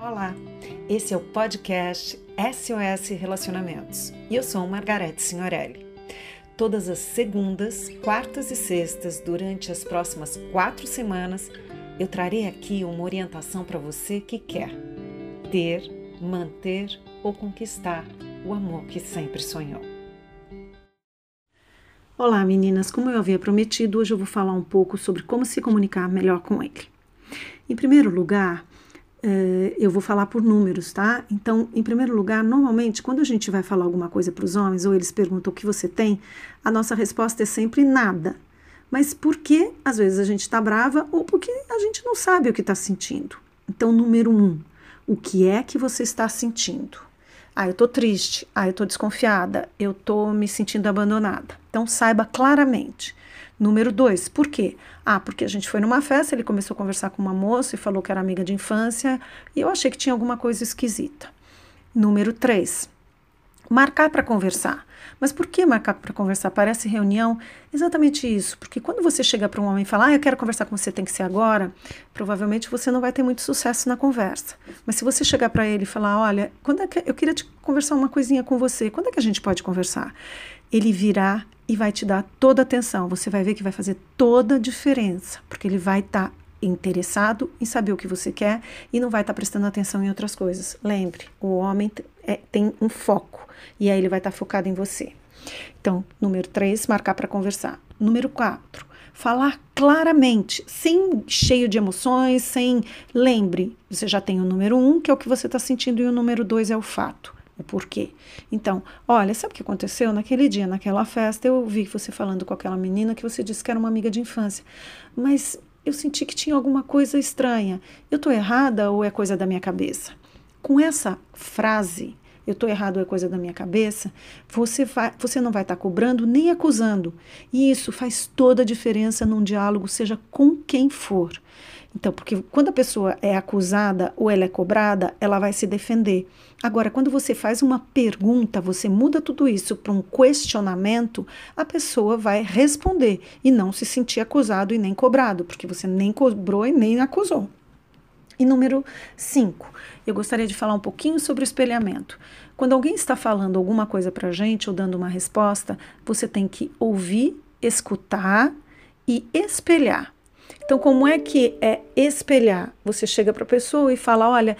Olá, esse é o podcast SOS Relacionamentos e eu sou Margarete Signorelli. Todas as segundas, quartas e sextas, durante as próximas quatro semanas, eu trarei aqui uma orientação para você que quer ter, manter ou conquistar o amor que sempre sonhou. Olá meninas, como eu havia prometido, hoje eu vou falar um pouco sobre como se comunicar melhor com ele. Em primeiro lugar, eh, eu vou falar por números, tá? Então, em primeiro lugar, normalmente, quando a gente vai falar alguma coisa para os homens ou eles perguntam o que você tem, a nossa resposta é sempre nada. Mas por que às vezes a gente está brava ou porque a gente não sabe o que está sentindo? Então, número um, o que é que você está sentindo? Ah, eu estou triste. Ah, eu estou desconfiada. Eu estou me sentindo abandonada. Então, saiba claramente. Número dois, por quê? Ah, porque a gente foi numa festa, ele começou a conversar com uma moça e falou que era amiga de infância e eu achei que tinha alguma coisa esquisita. Número três, marcar para conversar. Mas por que marcar para conversar? Parece reunião? Exatamente isso, porque quando você chega para um homem e fala, ah, eu quero conversar com você, tem que ser agora, provavelmente você não vai ter muito sucesso na conversa. Mas se você chegar para ele e falar, olha, quando é que eu queria te conversar uma coisinha com você, quando é que a gente pode conversar? Ele virá e vai te dar toda a atenção. Você vai ver que vai fazer toda a diferença, porque ele vai estar tá interessado em saber o que você quer e não vai estar tá prestando atenção em outras coisas. Lembre, o homem é, tem um foco e aí ele vai estar tá focado em você. Então, número 3, marcar para conversar. Número 4, falar claramente, sem cheio de emoções, sem. Lembre, você já tem o número 1, um, que é o que você está sentindo, e o número 2 é o fato o porquê. Então, olha, sabe o que aconteceu? Naquele dia, naquela festa, eu vi você falando com aquela menina que você disse que era uma amiga de infância, mas eu senti que tinha alguma coisa estranha. Eu estou errada ou é coisa da minha cabeça? Com essa frase, eu estou errado é coisa da minha cabeça, você, vai, você não vai estar tá cobrando nem acusando. E isso faz toda a diferença num diálogo, seja com quem for. Então, porque quando a pessoa é acusada ou ela é cobrada, ela vai se defender. Agora, quando você faz uma pergunta, você muda tudo isso para um questionamento, a pessoa vai responder e não se sentir acusado e nem cobrado, porque você nem cobrou e nem acusou. E número 5, eu gostaria de falar um pouquinho sobre o espelhamento. Quando alguém está falando alguma coisa para a gente ou dando uma resposta, você tem que ouvir, escutar e espelhar. Então, como é que é espelhar? Você chega para a pessoa e fala: Olha,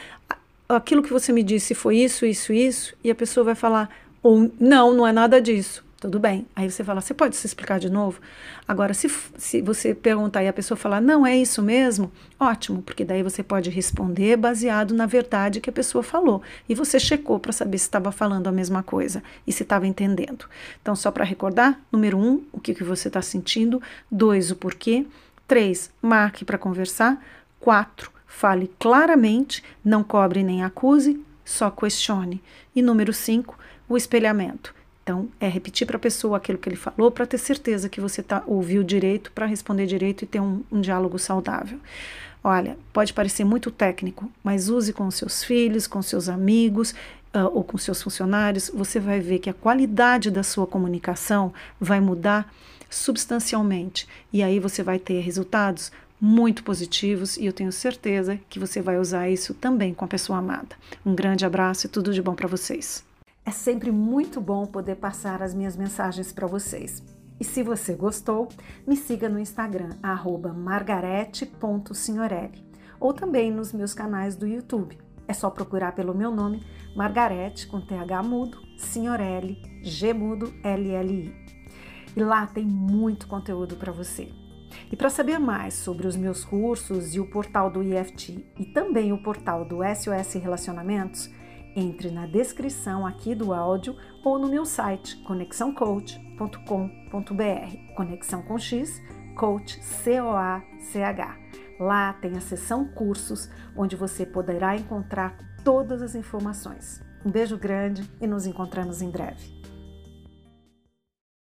aquilo que você me disse foi isso, isso, isso, e a pessoa vai falar: Ou não, não é nada disso. Tudo bem. Aí você fala: Você pode se explicar de novo? Agora, se, se você perguntar e a pessoa falar: Não, é isso mesmo, ótimo, porque daí você pode responder baseado na verdade que a pessoa falou. E você checou para saber se estava falando a mesma coisa e se estava entendendo. Então, só para recordar: número um, o que, que você está sentindo, dois, o porquê. 3. Marque para conversar. 4. Fale claramente, não cobre nem acuse, só questione. E número 5, o espelhamento. Então, é repetir para a pessoa aquilo que ele falou para ter certeza que você tá, ouviu direito, para responder direito e ter um, um diálogo saudável. Olha, pode parecer muito técnico, mas use com seus filhos, com seus amigos uh, ou com seus funcionários. Você vai ver que a qualidade da sua comunicação vai mudar substancialmente. E aí você vai ter resultados muito positivos e eu tenho certeza que você vai usar isso também com a pessoa amada. Um grande abraço e tudo de bom para vocês. É sempre muito bom poder passar as minhas mensagens para vocês. E se você gostou, me siga no Instagram, margarete.signorelli, ou também nos meus canais do YouTube. É só procurar pelo meu nome, Margarete, com TH mudo, Signorelli, G mudo, LLI. E lá tem muito conteúdo para você. E para saber mais sobre os meus cursos e o portal do IFT e também o portal do SOS Relacionamentos, entre na descrição aqui do áudio ou no meu site conexãocoach.com.br. Conexão com X, coach C O A C H. Lá tem a seção cursos, onde você poderá encontrar todas as informações. Um beijo grande e nos encontramos em breve.